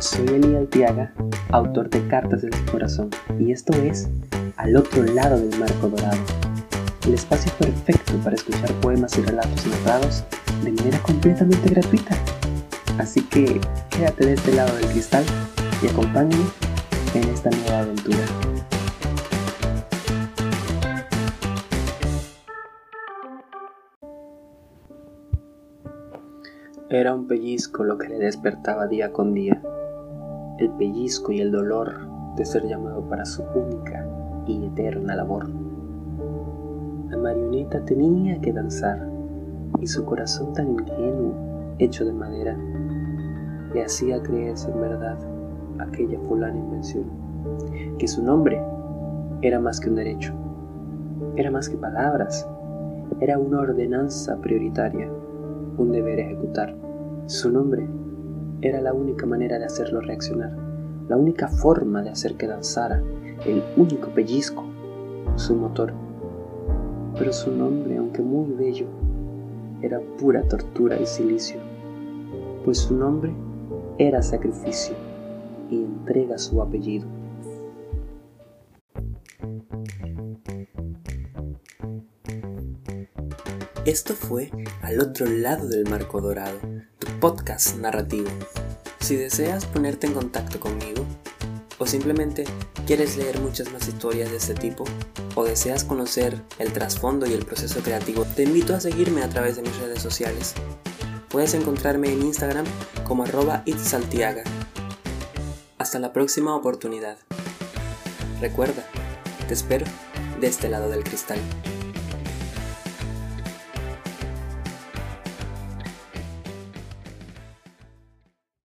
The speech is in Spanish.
Soy Eli Altiaga, autor de Cartas del Corazón, y esto es Al otro lado del marco dorado, el espacio perfecto para escuchar poemas y relatos narrados de manera completamente gratuita. Así que quédate de este lado del cristal y acompáñame en esta nueva aventura. Era un pellizco lo que le despertaba día con día, el pellizco y el dolor de ser llamado para su única y eterna labor. La marioneta tenía que danzar y su corazón tan ingenuo, hecho de madera, le hacía creerse en verdad aquella fulana invención, que su nombre era más que un derecho, era más que palabras, era una ordenanza prioritaria un deber ejecutar. Su nombre era la única manera de hacerlo reaccionar, la única forma de hacer que danzara, el único pellizco, su motor. Pero su nombre, aunque muy bello, era pura tortura y silicio, pues su nombre era sacrificio y entrega su apellido. Esto fue Al otro lado del marco dorado, tu podcast narrativo. Si deseas ponerte en contacto conmigo, o simplemente quieres leer muchas más historias de este tipo, o deseas conocer el trasfondo y el proceso creativo, te invito a seguirme a través de mis redes sociales. Puedes encontrarme en Instagram como arroba itsaltiaga. Hasta la próxima oportunidad. Recuerda, te espero de este lado del cristal.